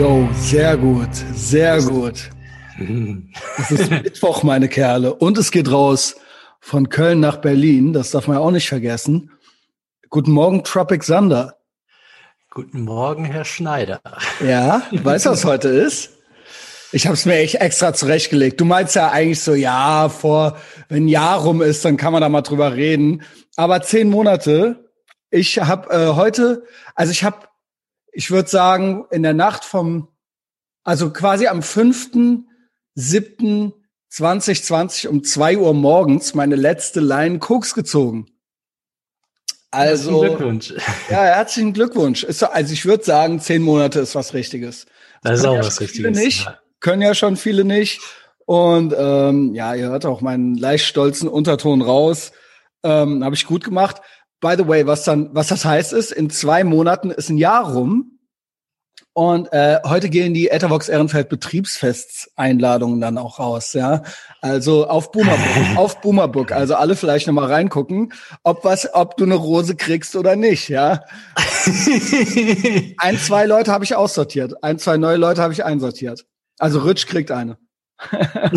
Yo, sehr gut, sehr gut. Es ist Mittwoch, meine Kerle. Und es geht raus von Köln nach Berlin. Das darf man ja auch nicht vergessen. Guten Morgen, Tropic Sander. Guten Morgen, Herr Schneider. Ja, weißt du, was heute ist? Ich habe es mir echt extra zurechtgelegt. Du meinst ja eigentlich so, ja, vor, wenn ein Jahr rum ist, dann kann man da mal drüber reden. Aber zehn Monate. Ich habe äh, heute, also ich habe, ich würde sagen, in der Nacht vom, also quasi am 5.7.2020 um zwei Uhr morgens meine letzte Line Koks gezogen. Also, herzlichen Glückwunsch. Ja, herzlichen Glückwunsch. Ist, also ich würde sagen, zehn Monate ist was Richtiges. Das, das ist auch ja was Richtiges. Nicht. Ja können ja schon viele nicht. Und ähm, ja, ihr hört auch meinen leicht stolzen Unterton raus. Ähm, Habe ich gut gemacht. By the way, was dann, was das heißt ist, in zwei Monaten ist ein Jahr rum. Und äh, heute gehen die Ethervox Ehrenfeld Betriebsfests-Einladungen dann auch raus, ja. Also auf Boomerbook, auf Boomerbook. Also alle vielleicht nochmal reingucken, ob was, ob du eine Rose kriegst oder nicht, ja. ein, zwei Leute habe ich aussortiert. Ein, zwei neue Leute habe ich einsortiert. Also Rutsch kriegt eine.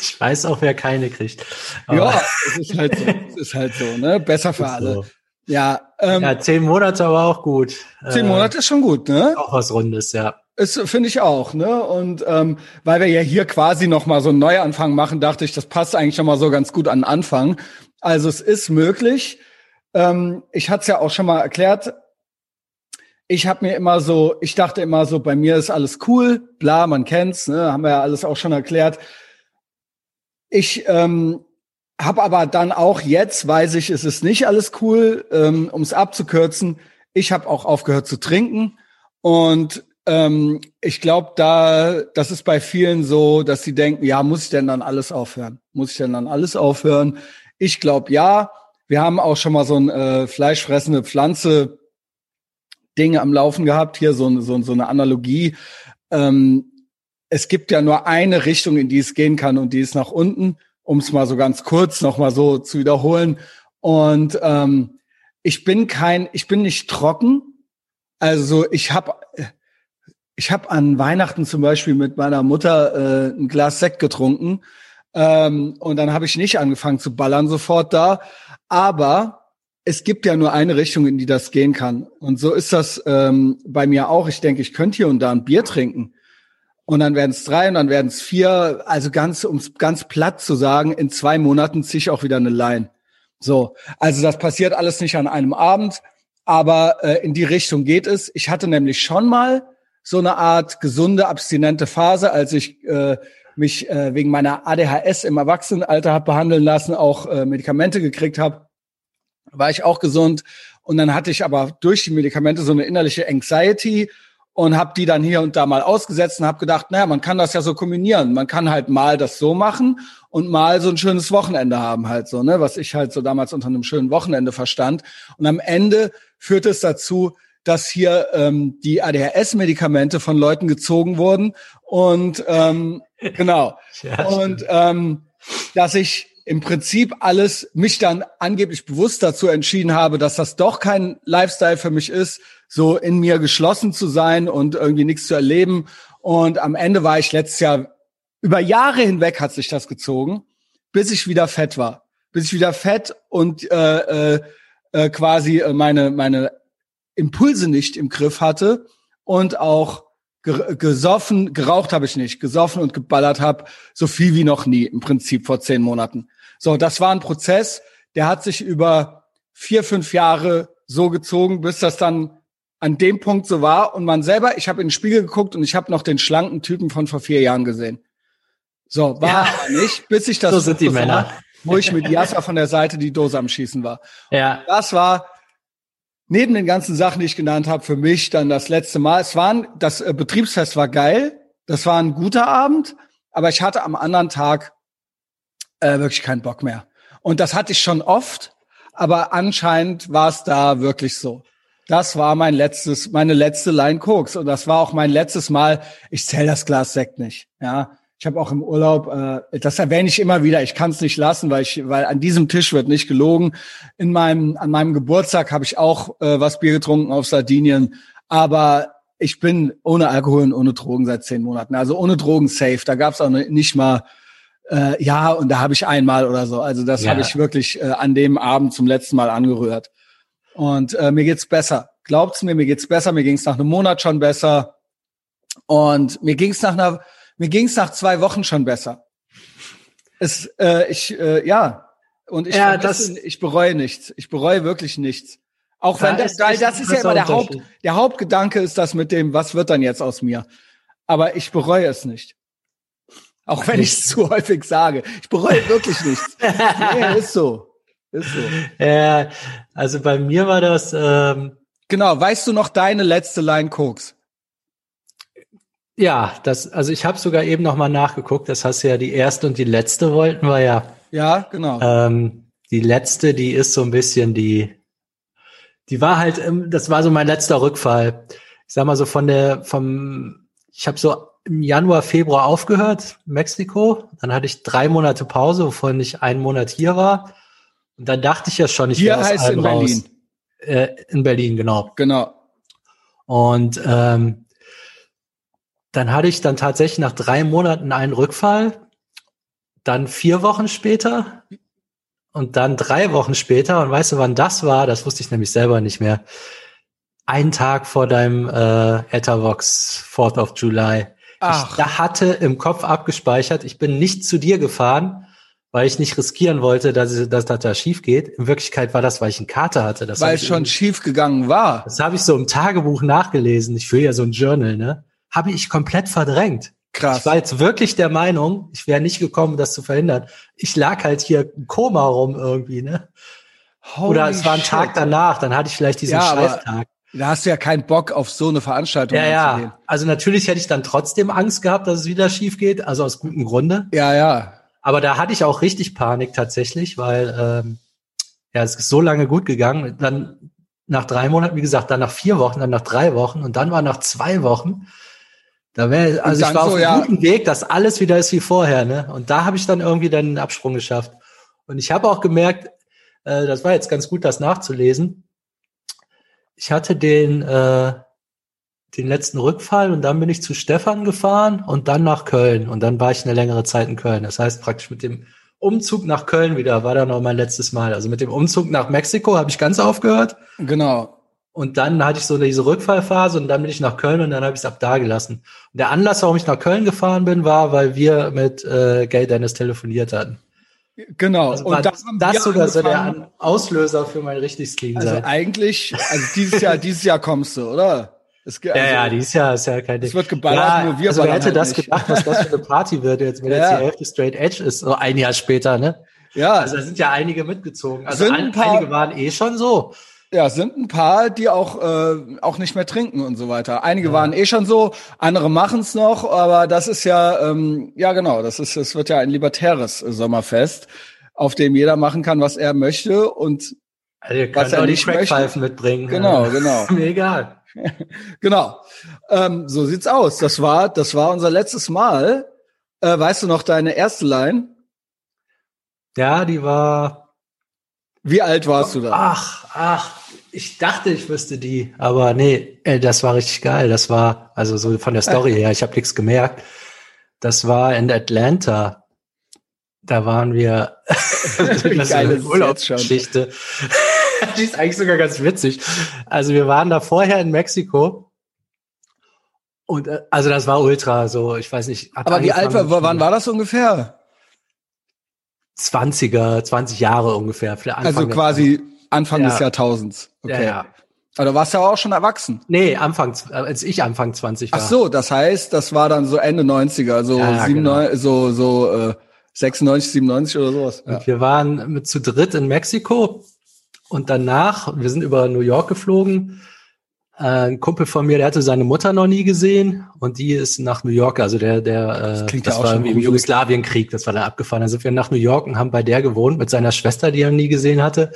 ich weiß auch, wer keine kriegt. Aber ja, es ist halt so. Es ist halt so, ne? Besser für alle. So. Ja, ähm, ja, zehn Monate aber auch gut. Zehn äh, Monate ist schon gut, ne? Auch was Rundes, ja. Ist finde ich auch, ne? Und ähm, weil wir ja hier quasi noch mal so einen Neuanfang machen, dachte ich, das passt eigentlich schon mal so ganz gut an den Anfang. Also es ist möglich. Ähm, ich hatte es ja auch schon mal erklärt ich habe mir immer so, ich dachte immer so, bei mir ist alles cool, bla, man kennt's, ne, haben wir ja alles auch schon erklärt. Ich ähm, habe aber dann auch jetzt, weiß ich, es ist nicht alles cool, ähm, um es abzukürzen. Ich habe auch aufgehört zu trinken und ähm, ich glaube, da, das ist bei vielen so, dass sie denken, ja, muss ich denn dann alles aufhören? Muss ich denn dann alles aufhören? Ich glaube, ja. Wir haben auch schon mal so ein äh, fleischfressende Pflanze Dinge am Laufen gehabt, hier so, so, so eine Analogie. Ähm, es gibt ja nur eine Richtung, in die es gehen kann und die ist nach unten, um es mal so ganz kurz nochmal so zu wiederholen. Und ähm, ich bin kein, ich bin nicht trocken. Also ich habe ich hab an Weihnachten zum Beispiel mit meiner Mutter äh, ein Glas Sekt getrunken. Ähm, und dann habe ich nicht angefangen zu ballern sofort da. Aber es gibt ja nur eine Richtung, in die das gehen kann. Und so ist das ähm, bei mir auch. Ich denke, ich könnte hier und da ein Bier trinken. Und dann werden es drei und dann werden es vier. Also ganz, um ganz platt zu sagen, in zwei Monaten ziehe ich auch wieder eine Line. So, also das passiert alles nicht an einem Abend, aber äh, in die Richtung geht es. Ich hatte nämlich schon mal so eine Art gesunde, abstinente Phase, als ich äh, mich äh, wegen meiner ADHS im Erwachsenenalter habe behandeln lassen, auch äh, Medikamente gekriegt habe war ich auch gesund. Und dann hatte ich aber durch die Medikamente so eine innerliche Anxiety und habe die dann hier und da mal ausgesetzt und habe gedacht, naja, man kann das ja so kombinieren. Man kann halt mal das so machen und mal so ein schönes Wochenende haben halt so, ne, was ich halt so damals unter einem schönen Wochenende verstand. Und am Ende führt es dazu, dass hier ähm, die ADHS-Medikamente von Leuten gezogen wurden und ähm, genau ja, und ähm, dass ich im Prinzip alles mich dann angeblich bewusst dazu entschieden habe, dass das doch kein Lifestyle für mich ist, so in mir geschlossen zu sein und irgendwie nichts zu erleben. Und am Ende war ich letztes Jahr, über Jahre hinweg hat sich das gezogen, bis ich wieder fett war. Bis ich wieder fett und äh, äh, äh quasi meine, meine Impulse nicht im Griff hatte und auch gesoffen, geraucht habe ich nicht, gesoffen und geballert habe, so viel wie noch nie im Prinzip vor zehn Monaten. So, das war ein Prozess, der hat sich über vier, fünf Jahre so gezogen, bis das dann an dem Punkt so war. Und man selber, ich habe in den Spiegel geguckt und ich habe noch den schlanken Typen von vor vier Jahren gesehen. So, war ja. aber nicht, bis ich das so sind die Männer. Wo ich mit Yasser von der Seite die Dose am Schießen war. Ja. Das war neben den ganzen Sachen, die ich genannt habe, für mich dann das letzte Mal. Es war das äh, Betriebsfest war geil, das war ein guter Abend, aber ich hatte am anderen Tag äh, wirklich keinen Bock mehr. Und das hatte ich schon oft, aber anscheinend war es da wirklich so. Das war mein letztes, meine letzte Line Koks und das war auch mein letztes Mal. Ich zähle das Glas Sekt nicht. Ja, ich habe auch im Urlaub, äh, das erwähne ich immer wieder. Ich kann es nicht lassen, weil ich, weil an diesem Tisch wird nicht gelogen. In meinem, an meinem Geburtstag habe ich auch äh, was Bier getrunken auf Sardinien, aber ich bin ohne Alkohol und ohne Drogen seit zehn Monaten. Also ohne Drogen safe. Da gab's auch nicht mal, äh, ja, und da habe ich einmal oder so. Also das Ja. habe ich wirklich äh, an dem Abend zum letzten Mal angerührt. Und äh, mir geht's besser. Glaubt's mir, mir geht's besser. Mir ging's nach einem Monat schon besser. Und mir ging's nach einer, mir ging's nach zwei Wochen schon besser. Es, äh, ich, äh, ja. Und ich, Ja, das- ich bereue nichts. Ich bereue wirklich nichts. Auch Da wenn das, ist weil das ist ja immer der Haupt, der Hauptgedanke ist das mit dem, was wird dann jetzt aus mir? Aber ich bereue es nicht. Auch wenn ich es zu häufig sage. Ich bereue wirklich nichts. Nee, ist so. Ist so. Ja, also bei mir war das, ähm, Genau. Weißt du noch deine letzte Line Koks? ja, das, also ich habe sogar eben noch mal nachgeguckt. Das hast du ja die erste und die letzte wollten wir ja. Ja, genau. Ähm, die letzte, die ist so ein bisschen die, die war halt, ähm, das war so mein letzter Rückfall. Ich sag mal so von der, vom, ich habe so im Januar, Februar aufgehört, Mexiko. Dann hatte ich drei Monate Pause, wovon ich einen Monat hier war. Und dann dachte ich ja schon, ich Hier wäre aus heißt in Berlin. raus. Äh, in Berlin, genau. Genau. Und ähm, dann hatte ich dann tatsächlich nach drei Monaten einen Rückfall, dann vier Wochen später und dann drei Wochen später. Und weißt du, wann das war? Das wusste ich nämlich selber nicht mehr. Ein Tag vor deinem äh, Etavox 4th of July. Ach. Ich da hatte im Kopf abgespeichert, ich bin nicht zu dir gefahren, weil ich nicht riskieren wollte, dass, dass das da schief geht. In Wirklichkeit war das, weil ich einen Kater hatte. Das Weil es schon schief gegangen war. das habe ich so im Tagebuch nachgelesen. Ich führe ja so ein Journal, ne? Habe ich komplett verdrängt. Krass. Ich war jetzt wirklich der Meinung, ich wäre nicht gekommen, das zu verhindern. Ich lag halt hier im Koma rum irgendwie, ne? Oder Holy es war ein. Tag danach, dann hatte ich vielleicht diesen Ja, Scheißtag. Da hast du ja keinen Bock auf so eine Veranstaltung Ja, ja. Also natürlich hätte ich dann trotzdem Angst gehabt, dass es wieder schief geht, also aus gutem Grunde. Ja, ja. Aber da hatte ich auch richtig Panik tatsächlich, weil ähm, ja, es ist so lange gut gegangen. Dann nach drei Monaten, wie gesagt, dann nach vier Wochen, dann nach drei Wochen und dann war nach zwei Wochen. Da wäre, also ich war so, auf einem ja. guten Weg, dass alles wieder ist wie vorher, ne? Und da habe ich dann irgendwie dann einen Absprung geschafft. Und ich habe auch gemerkt, äh, das war jetzt ganz gut, das nachzulesen. Ich hatte den äh, den letzten Rückfall und dann bin ich zu Stefan gefahren und dann nach Köln und dann war ich eine längere Zeit in Köln. Das heißt praktisch mit dem Umzug nach Köln wieder war dann noch mein letztes Mal. Also mit dem Umzug nach Mexiko habe ich ganz aufgehört Genau. und dann hatte ich so diese Rückfallphase und dann bin ich nach Köln und dann habe ich es ab da gelassen. Und der Anlass, warum ich nach Köln gefahren bin, war, weil wir mit äh, Gay Dennis telefoniert hatten. Genau. Also war da das, das sogar so der Auslöser für mein richtiges Clean Also eigentlich, also dieses Jahr, dieses Jahr kommst du, oder? Es, ge- Ja, also, ja, die ist ja, ist ja kein Ding. Es wird geballert, ja, nur wir also wer hätte halt das nicht. gedacht, was das für eine Party wird jetzt, wenn Ja. jetzt die Hälfte Straight Edge ist, so ein Jahr später, ne? ja, Also da sind ja einige mitgezogen. Also ein, einige waren eh schon so. Ja, sind ein paar, die auch äh, auch nicht mehr trinken und so weiter. Einige waren eh schon so, andere machen es noch, aber das ist ja, ähm, ja genau, das ist, es wird ja ein libertäres Sommerfest, auf dem jeder machen kann, was er möchte und Also Was er nicht Crackpfeifen mitbringen. Genau, Ja. genau. Mir egal. Genau. Ähm, so sieht's aus. Das war, das war unser letztes Mal. Äh, weißt du noch deine erste Line? Ja, die war. Wie alt warst du da? Ach, ach. Ich dachte, ich wüsste die, aber nee, das war richtig geil. Das war, also so von der Story her, ich habe nichts gemerkt. Das war in Atlanta. Da waren wir. das ist eine Urlaubsgeschichte. Die ist eigentlich sogar ganz witzig. Also wir waren da vorher in Mexiko. Und äh, also das war ultra so, ich weiß nicht. Aber wie alt war, wann war das ungefähr? 20er, 20 Jahre ungefähr. Also quasi Anfang Ja. des Jahrtausends. 20er. Okay. Ja, ja. Aber du warst ja auch schon erwachsen. Nee, Anfang, äh, als ich Anfang 20 war. Ach so, das heißt, das war dann so Ende 90er, so Ja, ja, 97, so so äh, 96, 97 oder sowas. Und wir waren mit zu dritt in Mexiko und danach, wir sind über New York geflogen. Ein Kumpel von mir, der hatte seine Mutter noch nie gesehen und die ist nach New York, also der, der, äh, klingt das ja auch war schon irgendwie im. Jugoslawienkrieg, das war dann abgefahren. Dann sind wir nach New York und haben bei der gewohnt mit seiner Schwester, die er nie gesehen hatte.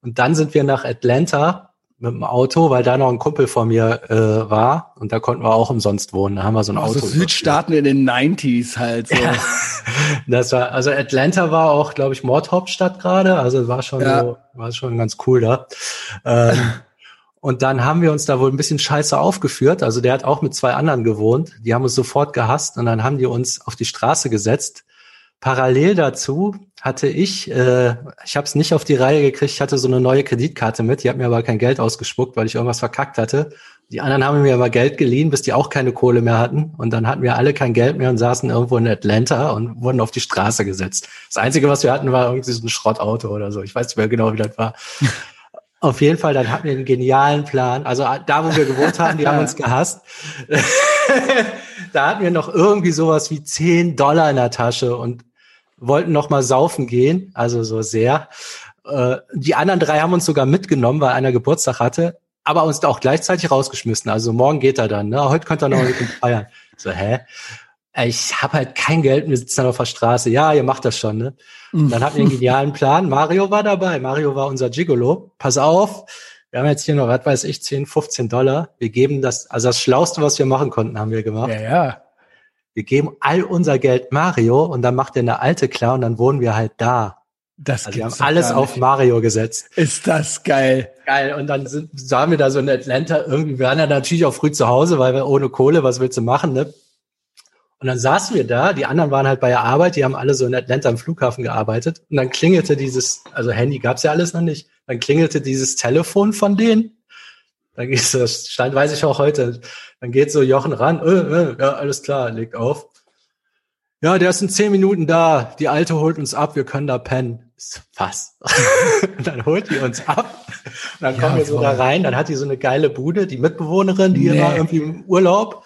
Und dann sind wir nach Atlanta mit dem Auto, weil da noch ein Kumpel von mir äh, war und da konnten wir auch umsonst wohnen. Da haben wir so ein Also Auto. Südstaaten in den 90s halt so. Das war, also Atlanta war auch, glaube ich, Mordhauptstadt gerade. Also war schon Ja. so, war schon ganz cool da. Ähm, Und dann haben wir uns da wohl ein bisschen scheiße aufgeführt. Also der hat auch mit zwei anderen gewohnt. Die haben uns sofort gehasst und dann haben die uns auf die Straße gesetzt. Parallel dazu hatte ich, äh, ich habe es nicht auf die Reihe gekriegt, ich hatte so eine neue Kreditkarte mit, die hat mir aber kein Geld ausgespuckt, weil ich irgendwas verkackt hatte. Die anderen haben mir aber Geld geliehen, bis die auch keine Kohle mehr hatten. Und dann hatten wir alle kein Geld mehr und saßen irgendwo in Atlanta und wurden auf die Straße gesetzt. Das Einzige, was wir hatten, war irgendwie so ein Schrottauto oder so. Ich weiß nicht mehr genau, wie das war. Auf jeden Fall, dann hatten wir einen genialen Plan. Also da, wo wir gewohnt haben, die haben uns gehasst. da hatten wir noch irgendwie sowas wie 10 Dollar in der Tasche und wollten noch mal saufen gehen, also so sehr. Äh, die anderen drei haben uns sogar mitgenommen, weil einer Geburtstag hatte aber uns auch gleichzeitig rausgeschmissen. Also morgen geht er dann, ne? Heute könnt ihr noch mit ihm feiern. So, hä? Ich habe halt kein Geld, wir sitzen dann auf der Straße. Ja, ihr macht das schon, ne? Und dann hatten wir einen genialen Plan. Mario war dabei. Mario war unser Gigolo. Pass auf, wir haben jetzt hier noch, was weiß ich, 10, 15 Dollar. Wir geben das, also das Schlauste, was wir machen konnten, haben wir gemacht. Ja, ja. Wir geben all unser Geld Mario und dann macht er eine alte klar und dann wohnen wir halt da. Das also wir haben alles auf Mario gesetzt. Ist das geil. Geil. Und dann sind, sahen wir da so in Atlanta irgendwie, wir waren ja natürlich auch früh zu Hause, weil wir ohne Kohle, was willst du machen, ne? Und dann saßen wir da, die anderen waren halt bei der Arbeit, die haben alle so in Atlanta am Flughafen gearbeitet. Und dann klingelte dieses, also Handy gab's ja alles noch nicht, dann klingelte dieses Telefon von denen. Dann geht das stand, weiß ich auch heute, dann geht so Jochen ran, äh, äh, ja, alles klar, legt auf. Ja, der ist in zehn Minuten da, die Alte holt uns ab, wir können da pennen was? und dann holt die uns ab. Und dann kommen ja, wir so da rein. Dann hat die so eine geile Bude, die Mitbewohnerin, die nee. war irgendwie im Urlaub.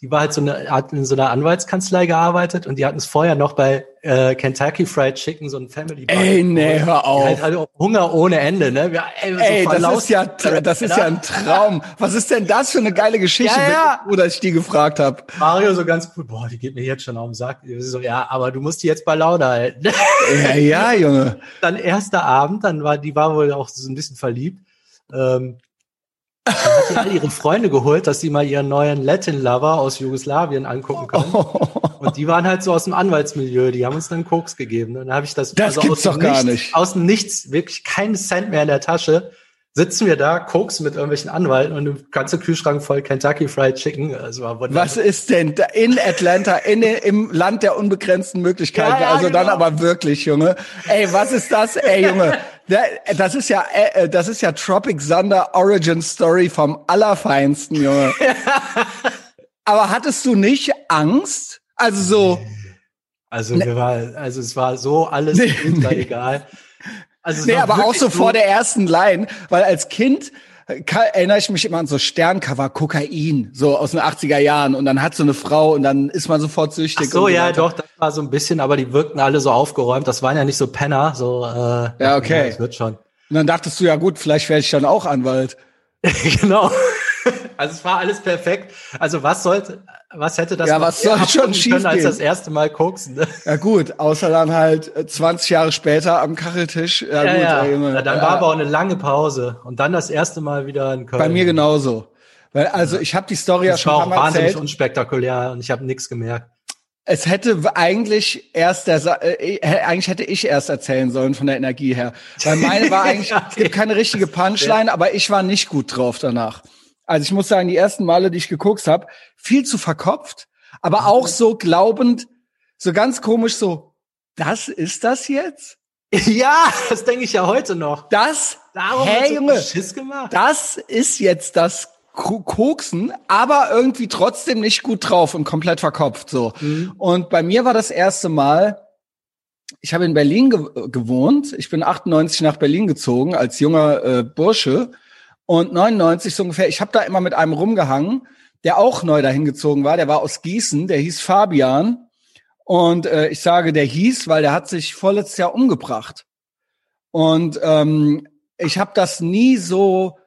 Die war halt so eine, hat in so einer Anwaltskanzlei gearbeitet und die hatten es vorher noch bei äh, Kentucky Fried Chicken, so ein Family Bar. Ey, nee, hör auf. Halt, halt Hunger ohne Ende, ne? Wir, ey, ey so das ist ja, das ist ja ein Traum. Was ist denn das für eine geile Geschichte, ja, ja. wo ich die gefragt habe? Mario so ganz cool, boah, die geht mir jetzt schon auf den Sack. So, ja, aber du musst die jetzt bei Laune halten. Ja, ja, Junge. Dann erster Abend, dann war, die war wohl auch so ein bisschen verliebt. Ähm, dann hat sie all ihre Freunde geholt, dass sie mal ihren neuen Latin-Lover aus Jugoslawien angucken können. Oh. Und die waren halt so aus dem Anwaltsmilieu, die haben uns dann Koks gegeben. Und dann habe ich das, das also gibt's doch gar nicht. Aus dem Nichts, wirklich keinen Cent mehr in der Tasche, sitzen wir da, Koks mit irgendwelchen Anwalten und ein ganzer Kühlschrank voll Kentucky Fried Chicken. Also war wunderbar. Was ist denn da in Atlanta, in, im Land der unbegrenzten Möglichkeiten? Ja, ja, also genau. dann aber wirklich, Junge. Ey, was ist das? Ey, Junge. Das ist ja, äh, das ist ja Tropic Thunder Origin Story vom Allerfeinsten, Junge. aber hattest du nicht Angst? Also so. Also, wir war, also es war so alles nee, egal. Also nee, aber auch so vor der ersten Line, weil als Kind erinnere ich mich immer an so Sterncover Kokain, so aus den 80er Jahren und dann hat so eine Frau und dann ist man sofort süchtig. Ach so, ja, weiter. doch, das war so ein bisschen, aber die wirkten alle so aufgeräumt, das waren ja nicht so Penner, so äh, Ja, okay. Ja, das wird schon. Und dann dachtest du ja gut, vielleicht werde ich dann auch Anwalt. genau. Also es war alles perfekt. Also was sollte, was hätte das ja, was soll schon schief können als das erste Mal koksen? Ne? Ja gut, außer dann halt 20 äh, Jahre später am Kacheltisch. Ja, ja gut, ja. Ey, ja dann ja. war aber auch eine lange Pause und dann das erste Mal wieder in Köln. Bei mir genauso. Weil also ich habe die Story ja schon war auch wahnsinnig erzählt. unspektakulär und ich habe nichts gemerkt. Es hätte eigentlich erst der äh, äh, eigentlich hätte ich erst erzählen sollen von der Energie her, weil meine war eigentlich es gibt keine richtige Punchline, aber ich war nicht gut drauf danach. Also ich muss sagen, die ersten Male, die ich geguckt habe, viel zu verkopft, aber auch so glaubend, so ganz komisch so, das ist das jetzt? Ja, das denke ich ja heute noch. Das, Darum hey Junge, Schiss gemacht. das ist jetzt das Koksen, aber irgendwie trotzdem nicht gut drauf und komplett verkopft so. Mhm. Und bei mir war das erste Mal, ich habe in Berlin ge gewohnt. Ich bin 98 nach Berlin gezogen als junger äh, Bursche und 99 so ungefähr, ich habe da immer mit einem rumgehangen, der auch neu dahin gezogen war. Der war aus Gießen, der hieß Fabian. Und äh, ich sage, der hieß, weil der hat sich vorletztes Jahr umgebracht. Und ähm, ich habe das nie so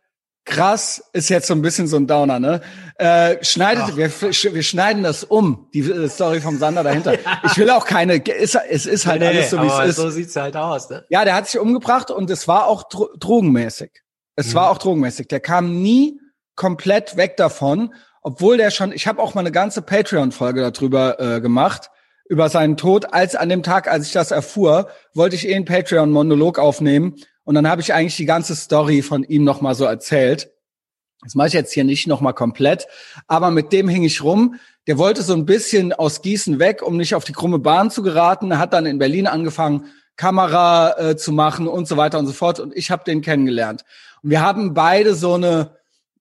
krass, ist jetzt so ein bisschen so ein Downer, ne? Äh, schneidet, wir, wir schneiden das um, die äh, Story vom Sander dahinter. ja. Ich will auch keine, ist, es ist halt nee, alles so, wie es ist. So sieht's halt aus, ne? Ja, der hat sich umgebracht und es war auch dro drogenmäßig. Es mhm. war auch drogenmäßig. Der kam nie komplett weg davon, obwohl der schon, ich habe auch mal eine ganze Patreon-Folge darüber äh, gemacht, über seinen Tod. Als an dem Tag, als ich das erfuhr, wollte ich eh einen Patreon-Monolog aufnehmen und dann habe ich eigentlich die ganze Story von ihm nochmal so erzählt. Das mache ich jetzt hier nicht nochmal komplett, aber mit dem hing ich rum. Der wollte so ein bisschen aus Gießen weg, um nicht auf die krumme Bahn zu geraten. Er hat dann in Berlin angefangen, Kamera äh, zu machen und so weiter und so fort. Und ich habe den kennengelernt. Und wir haben beide so eine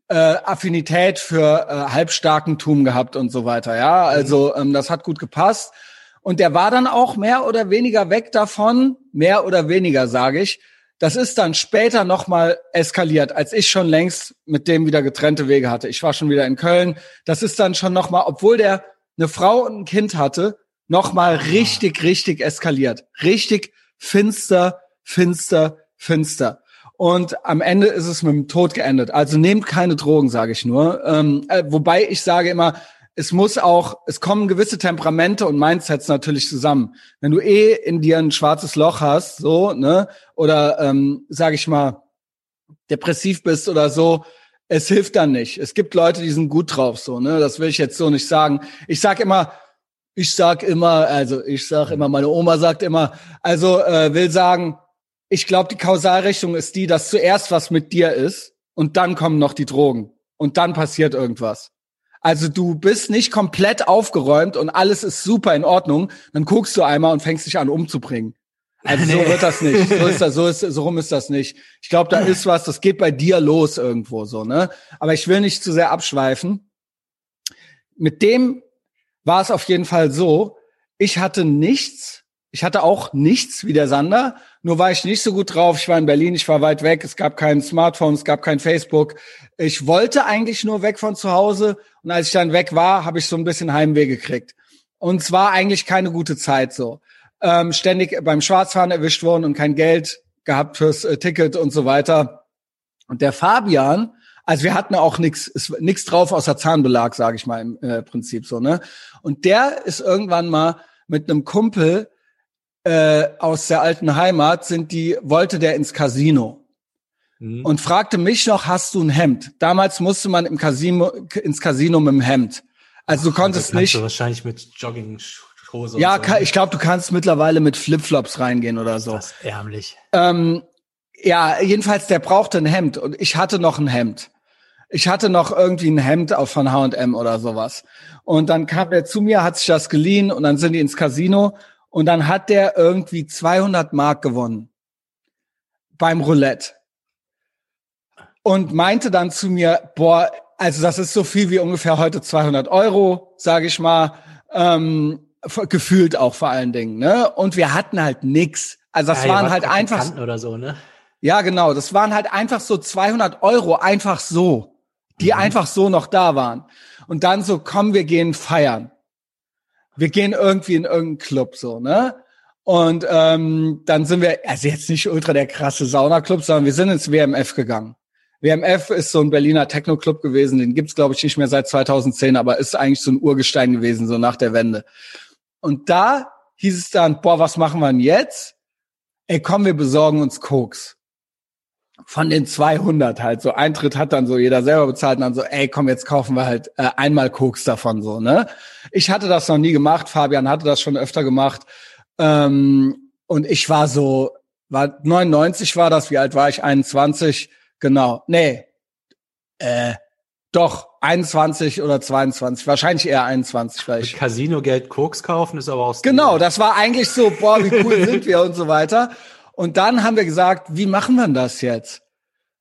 äh, Affinität für äh, Halbstarkentum gehabt und so weiter. Ja, also ähm, das hat gut gepasst. Und der war dann auch mehr oder weniger weg davon, mehr oder weniger, sage ich, das ist dann später nochmal eskaliert, als ich schon längst mit dem wieder getrennte Wege hatte. Ich war schon wieder in Köln. Das ist dann schon nochmal, obwohl der eine Frau und ein Kind hatte, nochmal richtig, richtig eskaliert. Richtig finster, finster, finster. Und am Ende ist es mit dem Tod geendet. Also nehmt keine Drogen, sage ich nur. Ähm, äh, wobei ich sage immer, es muss auch, es kommen gewisse Temperamente und Mindsets natürlich zusammen. Wenn du eh in dir ein schwarzes Loch hast, so, ne, oder ähm, sag ich mal, depressiv bist oder so, es hilft dann nicht. Es gibt Leute, die sind gut drauf, so, ne? Das will ich jetzt so nicht sagen. Ich sag immer, ich sag immer, also ich sag immer, meine Oma sagt immer, also äh, will sagen, ich glaube, die Kausalrichtung ist die, dass zuerst was mit dir ist und dann kommen noch die Drogen und dann passiert irgendwas. Also du bist nicht komplett aufgeräumt und alles ist super in Ordnung, dann guckst du einmal und fängst dich an umzubringen. Also so wird das nicht. So ist das, so ist, so rum ist das nicht. Ich glaube, da ist was, das geht bei dir los irgendwo so, ne? Aber ich will nicht zu sehr abschweifen. Mit dem war es auf jeden Fall so, ich hatte nichts, ich hatte auch nichts wie der Sander, nur war ich nicht so gut drauf. Ich war in Berlin, ich war weit weg, es gab kein Smartphone, es gab kein Facebook. Ich wollte eigentlich nur weg von zu Hause und als ich dann weg war, habe ich so ein bisschen Heimweh gekriegt. Und es war eigentlich keine gute Zeit so. Ähm, ständig beim Schwarzfahren erwischt worden und kein Geld gehabt fürs äh, Ticket und so weiter. Und der Fabian, also wir hatten auch nichts nichts drauf außer Zahnbelag, sage ich mal im äh, Prinzip so, ne? Und der ist irgendwann mal mit einem Kumpel äh, aus der alten Heimat sind die, wollte der ins Casino mhm. und fragte mich noch, hast du ein Hemd? Damals musste man im Casino, ins Casino mit dem Hemd. Also du konntest nicht. Du wahrscheinlich mit Jogginghose. Ja, so. ich glaube, du kannst mittlerweile mit Flipflops reingehen oder so. Das ist ärmlich. Ähm, ja, jedenfalls, der brauchte ein Hemd und ich hatte noch ein Hemd. Ich hatte noch irgendwie ein Hemd auch von H&M oder sowas. Und dann kam er zu mir, hat sich das geliehen und dann sind die ins Casino und dann hat der irgendwie 200 Mark gewonnen beim Roulette. Und meinte dann zu mir, boah, also das ist so viel wie ungefähr heute 200 Euro, sage ich mal, ähm, gefühlt auch vor allen Dingen. Ne? Und wir hatten halt nix. Also das ja, waren halt einfach oder so, ne? Ja, genau. Das waren halt einfach so 200 Euro, einfach so, die mhm. einfach so noch da waren. Und dann so, komm, wir gehen feiern wir gehen irgendwie in irgendeinen Club so, ne? Und ähm, dann sind wir, also jetzt nicht ultra der krasse Sauna-Club, sondern wir sind ins WMF gegangen. WMF ist so ein Berliner Techno-Club gewesen, den gibt's glaube ich nicht mehr seit 2010, aber ist eigentlich so ein Urgestein gewesen, so nach der Wende. Und da hieß es dann, boah, was machen wir denn jetzt? Ey, komm, wir besorgen uns Koks von den 200 halt. So Eintritt hat dann so jeder selber bezahlt und dann so ey komm jetzt kaufen wir halt äh, einmal Koks davon so ne? Ich hatte das noch nie gemacht. Fabian hatte das schon öfter gemacht. Ähm, und ich war so war 99 war das. Wie alt war ich? 21 genau. Nee. Äh, doch 21 oder 22 wahrscheinlich eher 21 vielleicht Casino Geld Koks kaufen ist aber auch genau das war eigentlich so boah wie cool sind wir und so weiter und dann haben wir gesagt, wie machen wir das jetzt?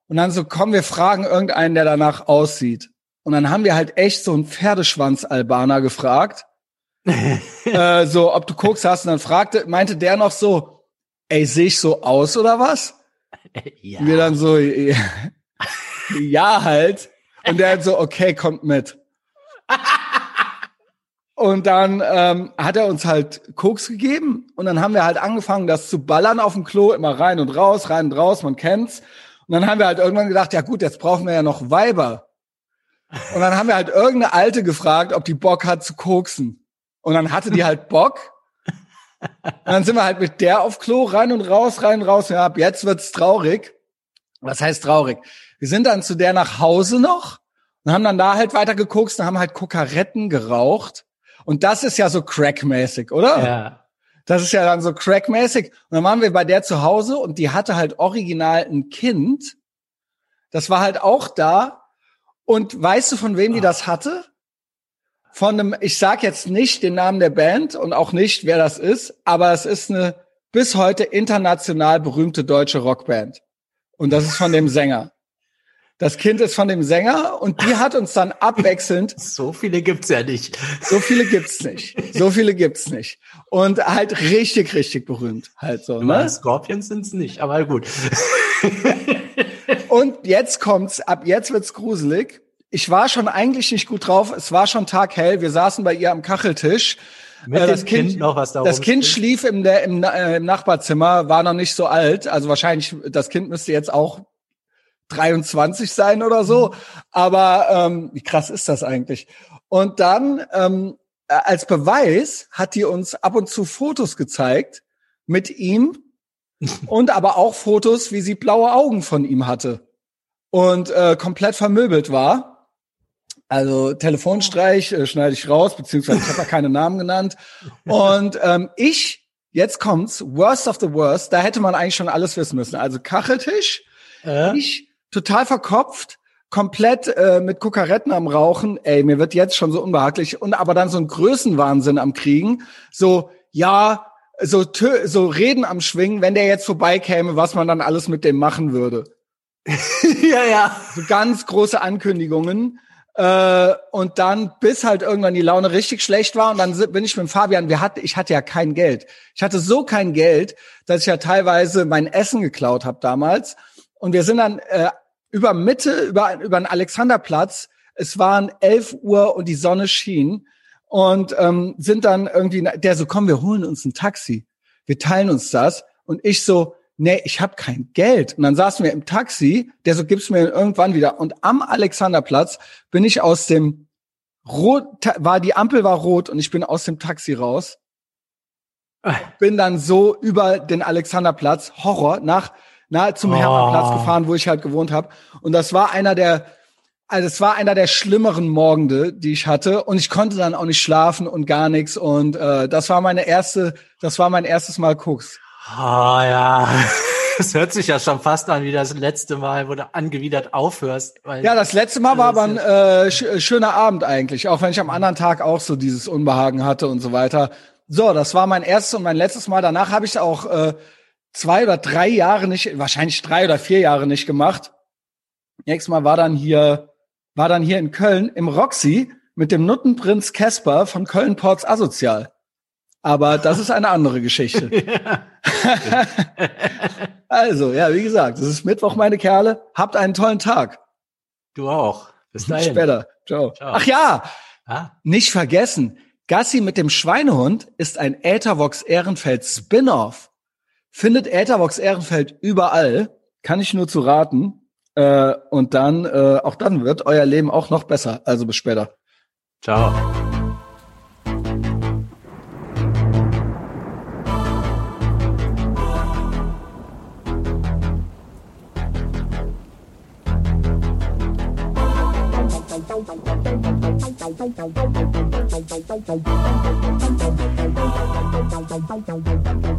Und dann so, komm, wir fragen irgendeinen, der danach aussieht. Und dann haben wir halt echt so einen Pferdeschwanz-Albaner gefragt, äh, so, ob du Koks hast. Und dann fragte, meinte der noch so, ey, sehe ich so aus oder was? Ja. Und wir dann so, ja, ja halt. Und der hat so, okay, kommt mit. Und dann ähm, hat er uns halt Koks gegeben und dann haben wir halt angefangen, das zu ballern auf dem Klo, immer rein und raus, rein und raus, man kennt's. Und dann haben wir halt irgendwann gedacht, ja gut, jetzt brauchen wir ja noch Weiber. Und dann haben wir halt irgendeine Alte gefragt, ob die Bock hat zu koksen. Und dann hatte die halt Bock. Und dann sind wir halt mit der auf Klo rein und raus, rein und raus. Ja, ab jetzt wird's traurig. Was heißt traurig? Wir sind dann zu der nach Hause noch und haben dann da halt weiter gekokst und haben halt Kokaretten geraucht und das ist ja so crackmäßig, oder? Ja. Das ist ja dann so crackmäßig. Und dann waren wir bei der zu Hause und die hatte halt original ein Kind. Das war halt auch da. Und weißt du, von wem die das hatte? Von einem, ich sag jetzt nicht den Namen der Band und auch nicht, wer das ist, aber es ist eine bis heute international berühmte deutsche Rockband. Und das ist von dem Sänger. Das Kind ist von dem Sänger und die hat uns dann abwechselnd. So viele gibt's ja nicht. So viele gibt's nicht. So viele gibt's nicht. Und halt richtig, richtig berühmt. Halt so, ne? Scorpions sind's nicht, aber gut. und jetzt kommt's, ab jetzt wird's gruselig. Ich war schon eigentlich nicht gut drauf. Es war schon taghell. Wir saßen bei ihr am Kacheltisch. Mit äh, das kind, kind, noch was da Das Kind schlief im, im, äh, im Nachbarzimmer, war noch nicht so alt. Also wahrscheinlich, das Kind müsste jetzt auch 23 sein oder so. Aber ähm, wie krass ist das eigentlich? Und dann ähm, äh, als Beweis hat die uns ab und zu Fotos gezeigt mit ihm und aber auch Fotos, wie sie blaue Augen von ihm hatte und äh, komplett vermöbelt war. Also Telefonstreich äh, schneide ich raus, beziehungsweise ich habe da keine Namen genannt. Und ähm, ich, jetzt kommt's, worst of the worst, da hätte man eigentlich schon alles wissen müssen. Also Kacheltisch, äh? ich total verkopft, komplett äh, mit Kokaretten am Rauchen. Ey, mir wird jetzt schon so unbehaglich. Und aber dann so ein Größenwahnsinn am Kriegen. So, ja, so, so Reden am Schwingen, wenn der jetzt vorbeikäme, was man dann alles mit dem machen würde. ja, ja. So ganz große Ankündigungen. Äh, und dann, bis halt irgendwann die Laune richtig schlecht war, und dann bin ich mit Fabian, wir hatten, ich hatte ja kein Geld. Ich hatte so kein Geld, dass ich ja teilweise mein Essen geklaut habe damals. Und wir sind dann äh, über Mitte, über, über den Alexanderplatz. Es waren elf Uhr und die Sonne schien. Und ähm, sind dann irgendwie, der so, komm, wir holen uns ein Taxi. Wir teilen uns das. Und ich so, nee, ich habe kein Geld. Und dann saßen wir im Taxi, der so, gibt's mir irgendwann wieder. Und am Alexanderplatz bin ich aus dem Rot, war die Ampel war rot und ich bin aus dem Taxi raus. Ah. Bin dann so über den Alexanderplatz, Horror, nach nahe zum oh. Hermannplatz gefahren, wo ich halt gewohnt habe. Und das war einer der, also es war einer der schlimmeren Morgende, die ich hatte. Und ich konnte dann auch nicht schlafen und gar nichts. Und äh, das war meine erste, das war mein erstes Mal Koks. Ah oh, ja. Das hört sich ja schon fast an wie das letzte Mal, wo du angewidert aufhörst. ja, das letzte Mal war aber ein äh, sch schöner Abend eigentlich, auch wenn ich am anderen Tag auch so dieses Unbehagen hatte und so weiter. So, das war mein erstes und mein letztes Mal. Danach habe ich auch äh, zwei oder drei Jahre nicht, wahrscheinlich drei oder vier Jahre nicht gemacht. Nächstes Mal war dann hier, war dann hier in Köln im Roxy mit dem Nuttenprinz Casper von Köln Ports Asozial. Aber das ist eine andere Geschichte. also, ja, wie gesagt, es ist Mittwoch, meine Kerle. Habt einen tollen Tag. Du auch. Bis dahin. Später. Ciao. Ciao. Ach ja, ah? nicht vergessen. Gassi mit dem Schweinehund ist ein Äthervox Ehrenfeld Spin-off. Findet Äthervox Ehrenfeld überall. Kann ich nur zu raten. Äh, und dann, äh, auch dann wird euer Leben auch noch besser. Also bis später. Ciao. Thank